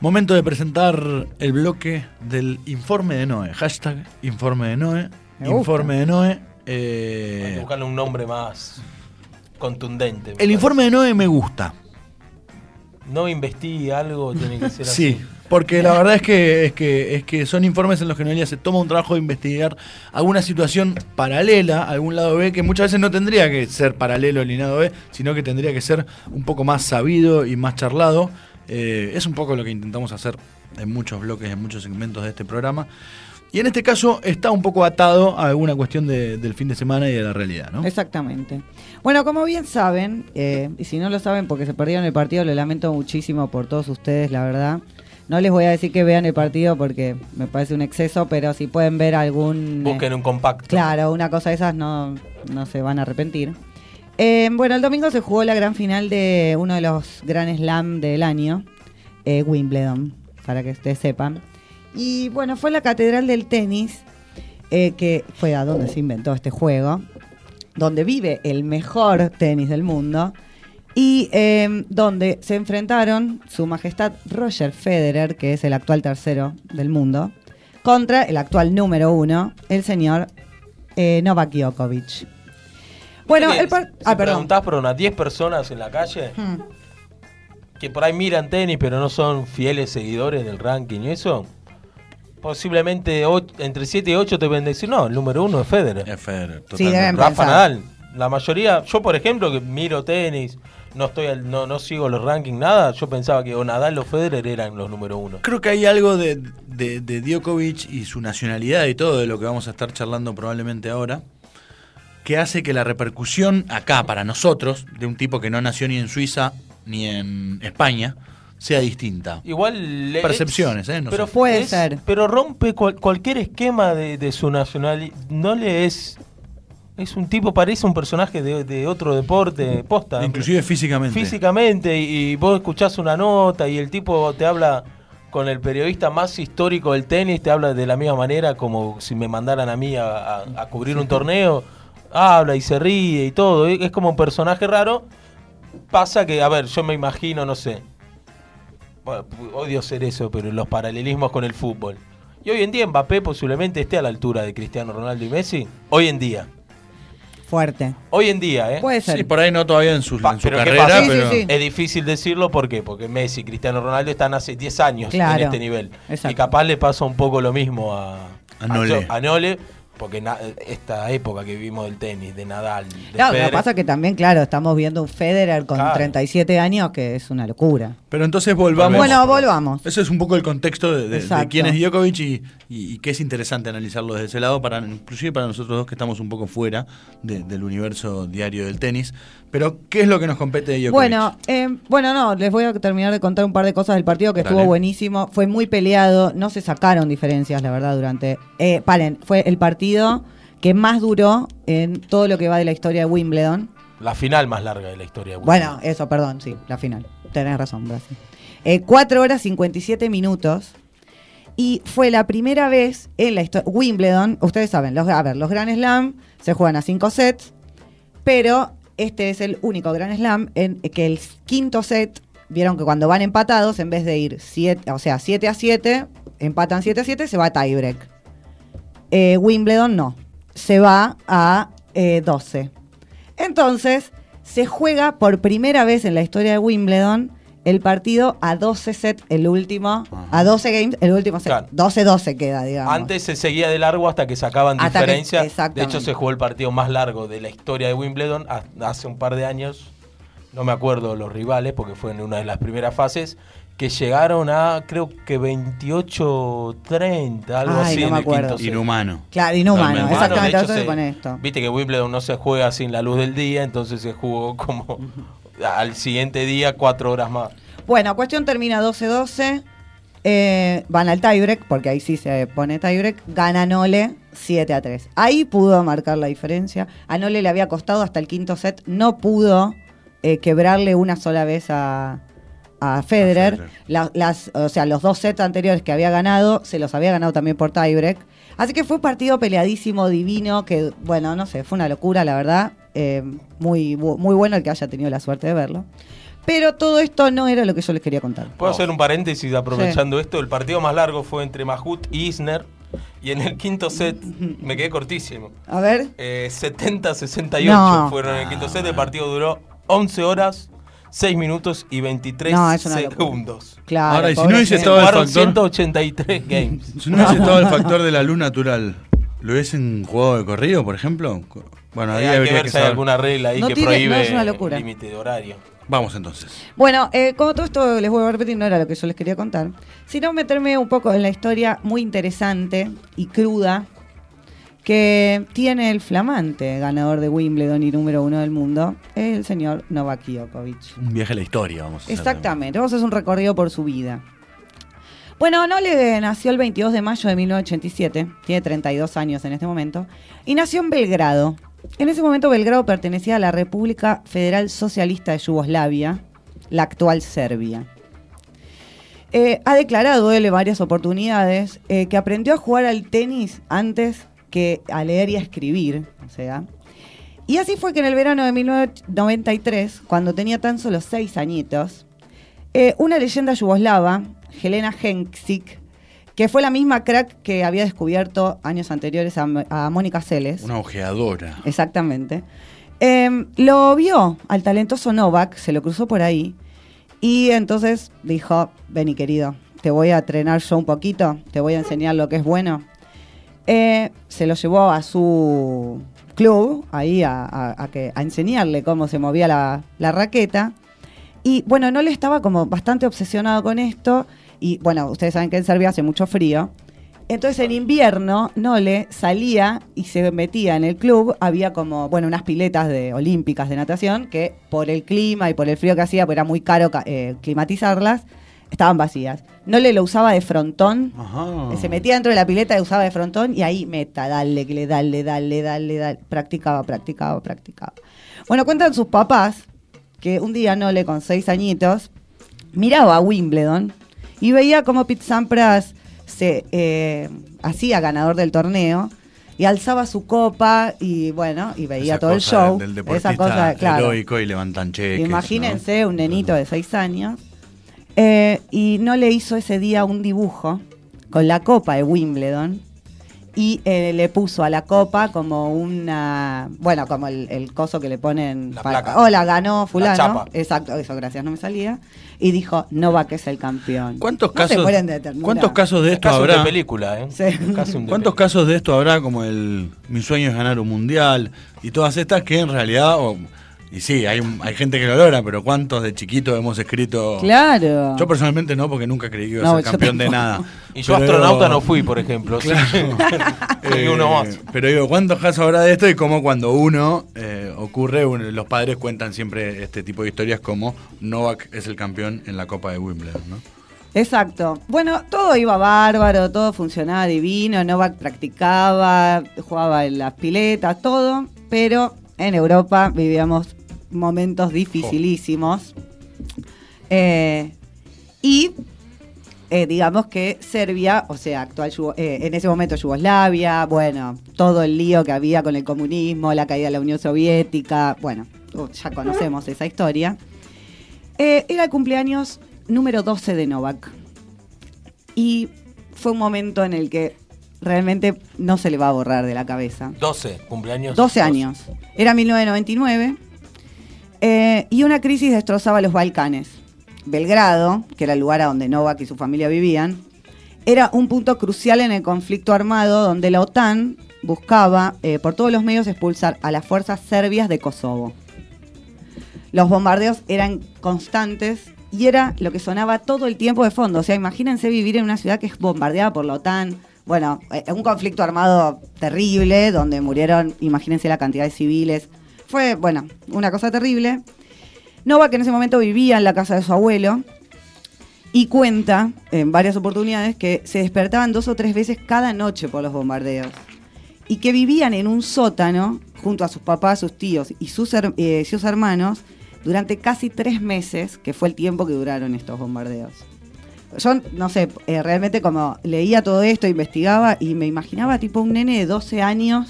Momento de presentar el bloque del informe de Noé. Hashtag informe de Noé. Me gusta. Informe de Noé. Hay eh, que buscarle un nombre más contundente. el parece. informe de Noé me gusta. No investigue algo, tiene que ser Sí, así. porque la verdad es que, es que es que son informes en los que Noelia se toma un trabajo de investigar alguna situación paralela, algún lado B, que muchas veces no tendría que ser paralelo al lado B, sino que tendría que ser un poco más sabido y más charlado. Eh, es un poco lo que intentamos hacer en muchos bloques, en muchos segmentos de este programa. Y en este caso está un poco atado a alguna cuestión de- del fin de semana y de la realidad, ¿no? Exactamente. Bueno, como bien saben, eh, y si no lo saben porque se perdieron el partido, lo lamento muchísimo por todos ustedes, la verdad. No les voy a decir que vean el partido porque me parece un exceso, pero si pueden ver algún... eh, Busquen un compacto. Claro, una cosa de esas no, no se van a arrepentir. Eh, bueno, el domingo se jugó la gran final de uno de los Grand Slam del año, eh, Wimbledon, para que ustedes sepan. Y bueno, fue la catedral del tenis, eh, que fue a donde se inventó este juego, donde vive el mejor tenis del mundo, y eh, donde se enfrentaron su majestad Roger Federer, que es el actual tercero del mundo, contra el actual número uno, el señor eh, Novak Djokovic. Bueno, el par- si ah, perdón. preguntás por unas 10 personas en la calle Hmm. que por ahí miran tenis pero no son fieles seguidores del ranking y eso, posiblemente entre 7 y 8 te pueden decir, no, el número uno es Federer. Es Federer, Sí, Rafa pensar. Nadal. La mayoría, yo por ejemplo que miro tenis, no estoy al- no, no sigo los rankings, nada, yo pensaba que o Nadal o Federer eran los número uno. Creo que hay algo de, de, de Djokovic y su nacionalidad y todo de lo que vamos a estar charlando probablemente ahora, que hace que la repercusión acá para nosotros, de un tipo que no nació ni en Suiza ni en España, sea distinta. Igual le- Percepciones, ¿eh? No pero sé. Puede es- ser. Pero rompe cual- cualquier esquema de, de su nacionalidad. No le es. Es un tipo, parece un personaje de, de otro deporte, posta. Inclusive físicamente. Físicamente, y, y vos escuchás una nota y el tipo te habla con el periodista más histórico del tenis, te habla de la misma manera como si me mandaran a mí a, a- a cubrir un torneo. Habla y se ríe y todo. Es es como un personaje raro. Pasa que, a ver, yo me imagino, no sé. Bueno, odio ser eso, pero los paralelismos con el fútbol. Y hoy en día Mbappé posiblemente esté a la altura de Cristiano Ronaldo y Messi. Hoy en día. Fuerte. Hoy en día, ¿eh? Puede ser. Sí, por ahí no todavía en su, Pa- en su pero ¿qué carrera, pasa? Sí, sí, pero sí. Es difícil decirlo, ¿por qué? Porque Messi y Cristiano Ronaldo están hace 10 años Claro, en este nivel. exacto. Y capaz le pasa un poco lo mismo a, A Nole. A Nole, porque na- esta época que vivimos del tenis, de Nadal, de Claro, lo que pasa es que también, claro, estamos viendo un Federer con Claro. 37 años que es una locura. Pero entonces volvamos. Bueno, volvamos. Ese es un poco el contexto de, de- de Exacto. quién es Djokovic y, y- y que es interesante analizarlo desde ese lado, para inclusive para nosotros dos que estamos un poco fuera de- del universo diario del tenis. Pero, ¿qué es lo que nos compete de Djokovic? Bueno, eh, bueno, no, les voy a terminar de contar un par de cosas del partido que Dale. estuvo buenísimo. Fue muy peleado, no se sacaron diferencias, la verdad, durante... Eh, paren, fue el partido que más duró en todo lo que va de la historia de Wimbledon. la final más larga de la historia. de Bueno, Wimbledon. eso, perdón, sí, la final. Tenés razón, Brasil. Eh, 4 horas 57 minutos. Y fue la primera vez en la historia. Wimbledon, ustedes saben, los, a ver, los Grand Slam se juegan a 5 sets, pero este es el único Grand Slam en que el quinto set, vieron que cuando van empatados, en vez de ir 7, o sea, 7 a 7, empatan 7 a 7, se va a tiebreak. Eh, Wimbledon no, se va a eh, 12. Entonces, se juega por primera vez en la historia de Wimbledon el partido a 12 sets, el último, a 12 games, el último set. Claro. 12-12 queda, digamos. Antes se seguía de largo hasta que sacaban Hasta que- diferencia. de hecho, se jugó el partido más largo de la historia de Wimbledon ha- hace un par de años. No me acuerdo los rivales porque fue en una de las primeras fases. Que llegaron a, creo que 28-30, algo Ay, así no en me el acuerdo. quinto set. Inhumano. Claro, inhumano, Totalmente. exactamente, hecho, eso se se- pone esto. Viste que Wimbledon no se juega sin la luz del día, entonces se jugó como al siguiente día cuatro horas más. Bueno, cuestión termina 12-12. eh, van al tiebreak, porque ahí sí se pone tiebreak. Gana Nole 7 a 3. Ahí pudo marcar la diferencia. A Nole le había costado hasta el quinto set. No pudo eh, quebrarle una sola vez a, a Federer. A Federer. La- las, o sea, los dos sets anteriores que había ganado, se los había ganado también por tiebreak. Así que fue un partido peleadísimo, divino, que, bueno, no sé, fue una locura, la verdad. Eh, muy, muy bueno el que haya tenido la suerte de verlo. Pero todo esto no era lo que yo les quería contar. Puedo hacer un paréntesis aprovechando esto. El partido más largo fue entre Mahut y Isner. Y en el quinto set me quedé cortísimo. A ver. Eh, 70-68 No. fueron en el quinto set. El partido duró 11 horas, 6 minutos y 23 No, es una locura. segundos. Claro. Ahora, y si no hubiese estado el factor- 183 games. Si no hubiese estado el factor de la luz natural, ¿lo hubiesen jugado de corrido, por ejemplo? Bueno, ahí Eh, hay que habría ver que si hay saber. alguna regla ahí No que tiene- prohíbe no, es una locura. el límite de horario. Vamos entonces. Bueno, eh, como todo esto les vuelvo a repetir, no era lo que yo les quería contar, sino meterme un poco en la historia muy interesante y cruda que tiene el flamante ganador de Wimbledon y número uno del mundo, el señor Novak Djokovic. Un viaje a la historia, vamos a hacer. Exactamente, vamos a hacer un recorrido por su vida. Bueno, Nole nació el 22 de mayo de 1987, tiene 32 años en este momento, y nació en Belgrado. En ese momento Belgrado pertenecía a la República Federal Socialista de Yugoslavia, la actual Serbia. Eh, ha declarado él en varias oportunidades eh, que aprendió a jugar al tenis antes que a leer y a escribir, o sea, y así fue que en el verano de 1993, cuando tenía tan solo seis añitos, eh, una leyenda yugoslava, Helena Henksik, que fue la misma crack que había descubierto años anteriores a, a Mónica Seles, Una ojeadora. exactamente, eh, lo vio al talentoso Novak, se lo cruzó por ahí, y entonces dijo, vení querido, te voy a entrenar yo un poquito, te voy a enseñar lo que es bueno. Eh, se lo llevó a su club, ahí a, que, a enseñarle cómo se movía la, la raqueta. Y bueno, no le estaba como bastante obsesionado con esto. Y bueno, ustedes saben que en Serbia hace mucho frío. Entonces en invierno Nole salía y se metía en el club. Había como, bueno, unas piletas de olímpicas de natación que por el clima y por el frío que hacía, porque era muy caro ca- eh, climatizarlas, estaban vacías. Nole lo usaba de frontón. Ajá. Se metía dentro de la pileta y usaba de frontón y ahí meta, dale, que le dale, dale, dale, dale. Practicaba, practicaba, practicaba. Bueno, cuentan sus papás que un día Nole con seis añitos miraba a Wimbledon y veía cómo Pete Sampras se eh, hacía ganador del torneo y alzaba su copa y bueno, y veía Esa todo el show. Del esa deportista cosa, claro. heroico y levantan cheques. Imagínense ¿no? un nenito de seis años. Eh, y no le hizo ese día un dibujo con la copa de Wimbledon. Y eh, le puso a la copa como una. Bueno, como el, el coso que le ponen. La para- placa. Hola, ganó Fulano. chapa. Exacto, eso, gracias, no me salía. Y dijo: Novak es el campeón. ¿Cuántos No se casos, mueren de. ¿Cuántos casos de esto Caso habrá? de película, ¿eh? Sí. Caso de ¿Cuántos película. casos de esto habrá como el mi sueño es ganar un mundial y todas estas que en realidad y sí, hay hay gente que lo logra, pero cuántos de chiquitos hemos escrito Claro. Yo personalmente no, porque nunca creí que iba a No, ser campeón de nada. Y yo Pero- astronauta no fui, por ejemplo. sí. Fui Eh, uno más. Pero digo, ¿cuántos casos habrá de esto? Y cómo cuando uno eh, ocurre, uno- los padres cuentan siempre este tipo de historias como Novak es el campeón en la Copa de Wimbledon, ¿no? Exacto. Bueno, todo iba bárbaro, todo funcionaba divino, Novak practicaba, jugaba en las piletas, todo, pero en Europa vivíamos momentos dificilísimos. Eh, y eh, digamos que Serbia, o sea, actual Yugo- eh, en ese momento Yugoslavia, bueno, todo el lío que había con el comunismo, la caída de la Unión Soviética, bueno, uh, ya conocemos esa historia. Eh, era el cumpleaños número 12 de Novak. Y fue un momento en el que realmente no se le va a borrar de la cabeza. 12, cumpleaños. 12 años. Era 1999. Eh, y una crisis destrozaba los Balcanes. Belgrado, que era el lugar a donde Novak y su familia vivían, era un punto crucial en el conflicto armado donde la OTAN buscaba eh, por todos los medios expulsar a las fuerzas serbias de Kosovo. Los bombardeos eran constantes y era lo que sonaba todo el tiempo de fondo. O sea, imagínense vivir en una ciudad que es bombardeada por la OTAN. Bueno, eh, un conflicto armado terrible donde murieron, imagínense la cantidad de civiles. Fue, bueno, una cosa terrible. Novak en ese momento vivía en la casa de su abuelo y cuenta en varias oportunidades que se despertaban dos o tres veces cada noche por los bombardeos y que vivían en un sótano junto a sus papás, sus tíos y sus, eh, hermanos durante casi tres meses, que fue el tiempo que duraron estos bombardeos. Yo, no sé, eh, realmente como leía todo esto, investigaba y me imaginaba tipo un nene de 12 años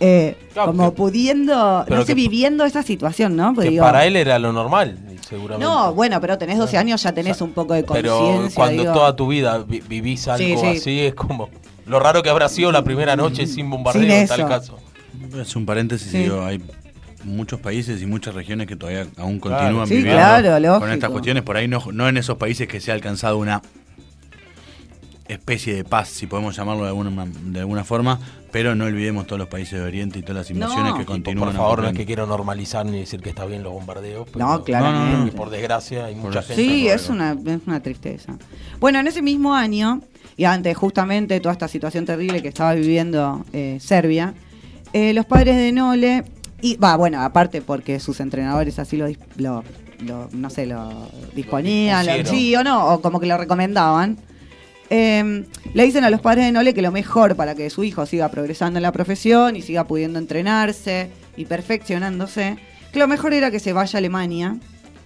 eh, Claro, como que- pudiendo, pero no sé, que- viviendo esa situación, ¿no? Porque Que digo, para él era lo normal, seguramente. no, bueno, pero tenés 12 años, ya tenés un poco de Pero conciencia. cuando digo. toda tu vida vi- vivís algo Sí, sí. así, es como. Lo raro que habrá sido la primera noche sin bombardeo Sin en tal caso. Es un paréntesis, Sí. digo, hay muchos países y muchas regiones que todavía aún Claro. continúan Sí, viviendo claro, con estas cuestiones. Por ahí no, no en esos países que se ha alcanzado una especie de paz, si podemos llamarlo de alguna, de alguna forma, pero no olvidemos todos los países de Oriente y todas las invasiones No. que continúan. por favor, no es que quiero normalizar ni decir que está bien los bombardeos. pero- No, claramente. Y por desgracia, hay mucha gente. Sí, es una, es una tristeza. Bueno, en ese mismo año, y antes justamente toda esta situación terrible que estaba viviendo eh, Serbia, eh, los padres de Nole, y va, bueno, aparte porque sus entrenadores así lo, dis- lo- lo- no sé, lo disponían, lo- sí o no, o como que lo recomendaban. Eh, le dicen a los padres de Nole que lo mejor para que su hijo siga progresando en la profesión y siga pudiendo entrenarse y perfeccionándose, que lo mejor era que se vaya a Alemania,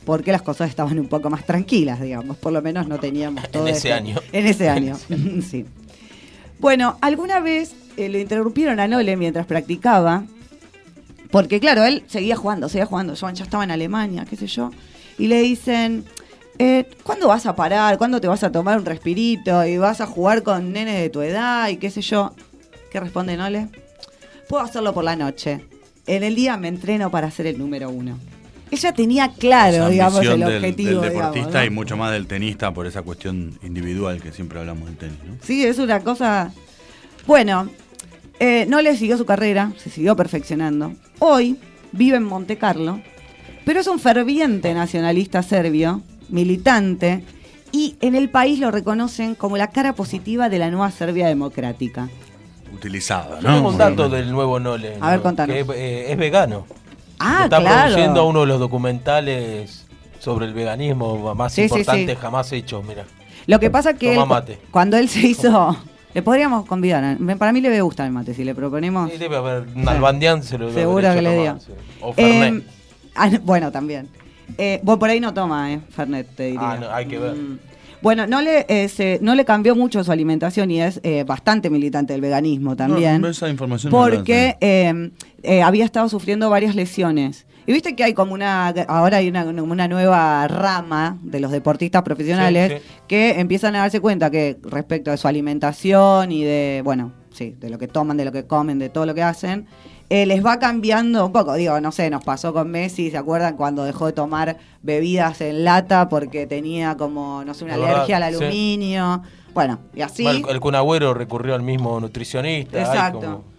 porque las cosas estaban un poco más tranquilas, digamos. Por lo menos no teníamos todo En ese este- año. En ese año, sí. Bueno, alguna vez eh, le interrumpieron a Nole mientras practicaba, porque claro, él seguía jugando, seguía jugando, yo ya estaba en Alemania, qué sé yo, y le dicen, eh, ¿cuándo vas a parar? ¿Cuándo te vas a tomar un respirito? Y vas a jugar con nenes de tu edad y qué sé yo. ¿Qué responde Nole? Puedo hacerlo por la noche. En el día me entreno para ser el número uno. Ella tenía claro, digamos, el del- objetivo. del digamos, deportista ¿no? y mucho más del tenista por esa cuestión individual que siempre hablamos del tenis. ¿no? Sí, es una cosa. Bueno, eh, no le siguió su carrera, se siguió perfeccionando. Hoy vive en Monte Carlo, pero es un ferviente nacionalista serbio, militante, y en el país lo reconocen como la cara positiva de la nueva Serbia democrática. Utilizada, Yo ¿no? tengo un dato del nuevo Nole. A ver, ¿no? contanos. Que eh, es vegano. Ah, Está claro. produciendo uno de los documentales sobre el veganismo más Sí, sí. jamás hechos, mira. Lo que pasa que Toma él, mate. cuando él se hizo, le podríamos convidar. a- Para mí le debe gustar el mate, si le proponemos. Sí, debe haber un albandián se lo debe Seguro haber que hecho le dio. sí. O. Eh, bueno, también. Eh, vos por ahí no toma, eh, Fernet, te diría. Ah, no, hay que ver. Mm. Bueno, no le, eh, se- no le cambió mucho su alimentación y es eh, bastante militante del veganismo también. No, esa información porque eh, eh, había estado sufriendo varias lesiones. Y viste que hay como una, ahora hay una, una nueva rama de los deportistas profesionales Sí, sí. que empiezan a darse cuenta que respecto de su alimentación y de, bueno, sí, de lo que toman, de lo que comen, de todo lo que hacen, eh, les va cambiando un poco. Digo, no sé, nos pasó con Messi, ¿se acuerdan cuando dejó de tomar bebidas en lata porque tenía como, no sé, una verdad, alergia al sí. aluminio? Bueno, y así. El, el Kun Agüero recurrió al mismo nutricionista. Exacto. como-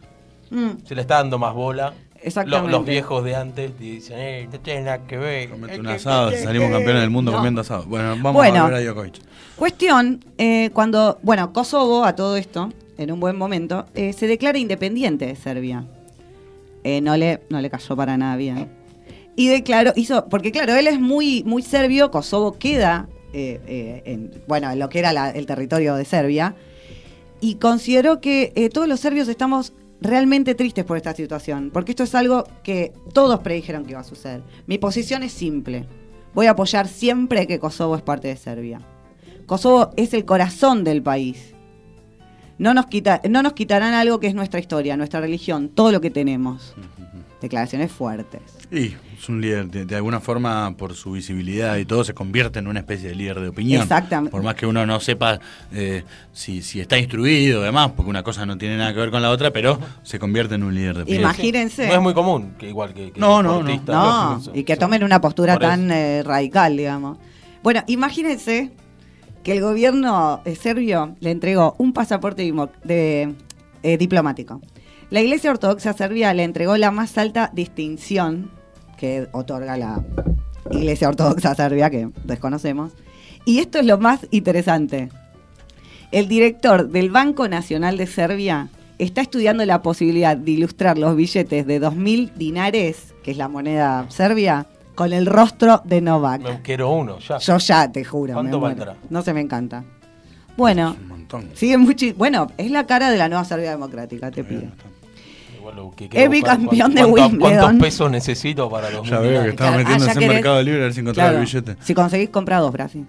Mm, se le está dando más bola. Exactamente. Lo- los viejos de antes y dicen, eh, no tiene nada que ver. Comete un que- asado, salimos campeones del mundo No. comiendo asado. Bueno, vamos Bueno. a ver a Djokovic. Cuestión, eh, cuando, bueno, Kosovo a todo esto, en un buen momento, eh, se declara independiente de Serbia. Eh, no, le, no le cayó para nada bien. Y declaró, hizo, porque claro, él es muy, muy serbio, Kosovo queda, eh, eh, en, bueno, en lo que era el territorio de Serbia, y consideró que todos los serbios estamos realmente tristes por esta situación, porque esto es algo que todos predijeron que iba a suceder. Mi posición es simple, voy a apoyar siempre que Kosovo es parte de Serbia. Kosovo es el corazón del país. No nos, quita, no nos quitarán algo que es nuestra historia, nuestra religión, todo lo que tenemos. Declaraciones fuertes. Y es un líder, de, de alguna forma, por su visibilidad y todo, se convierte en una especie de líder de opinión. Exactamente. Por más que uno no sepa eh, si, si está instruido, además, porque una cosa no tiene nada que ver con la otra, pero se convierte en un líder de opinión. Imagínense. No es muy común, que igual que, que No, no, no. No, y que tomen una postura tan eh, radical, digamos. Bueno, imagínense que el gobierno eh, serbio le entregó un pasaporte de, eh, diplomático. La Iglesia Ortodoxa Serbia le entregó la más alta distinción que otorga la Iglesia Ortodoxa Serbia, que desconocemos. Y esto es lo más interesante. El director del Banco Nacional de Serbia está estudiando la posibilidad de ilustrar los billetes de 2.000 dinares, que es la moneda serbia, con el rostro de Novak. Me quiero uno, ya. Yo ya te juro. ¿Cuánto me valdrá? No se me encanta. Bueno, Un montón. sigue mucho. Bueno, es la cara de la nueva Serbia democrática, te pido. Igual lo que Es bicampeón de ¿cuánto- Wimbledon. ¿Cuántos pesos necesito para los Ya veo que estaba Claro, metiéndose ah, en querés- Mercado Libre a ver si encontraba Claro, el billete. Si conseguís comprar dos, Brasil.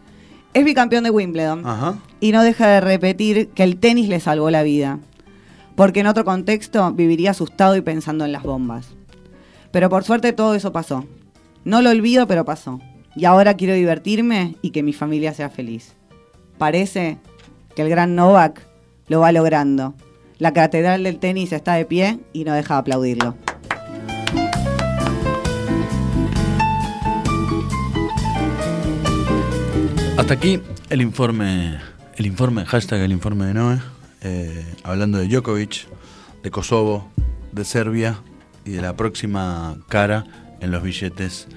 Es bicampeón de Wimbledon. Ajá. Y no deja de repetir que el tenis le salvó la vida. porque en otro contexto viviría asustado y pensando en las bombas. Pero por suerte todo eso pasó. No lo olvido, pero pasó. Y ahora quiero divertirme y que mi familia sea feliz. Parece que el gran Novak lo va logrando. La catedral del tenis está de pie y no deja de aplaudirlo. Hasta aquí el informe, el informe, hashtag el informe de Noé, eh, hablando de Djokovic, de Kosovo, de Serbia y de la próxima cara en los billetes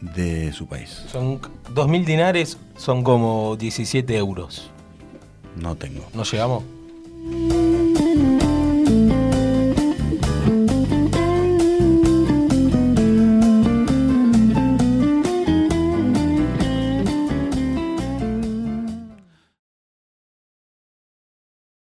de su país. Son 2.000 dinares, son como 17 euros. No tengo. ¿No llegamos?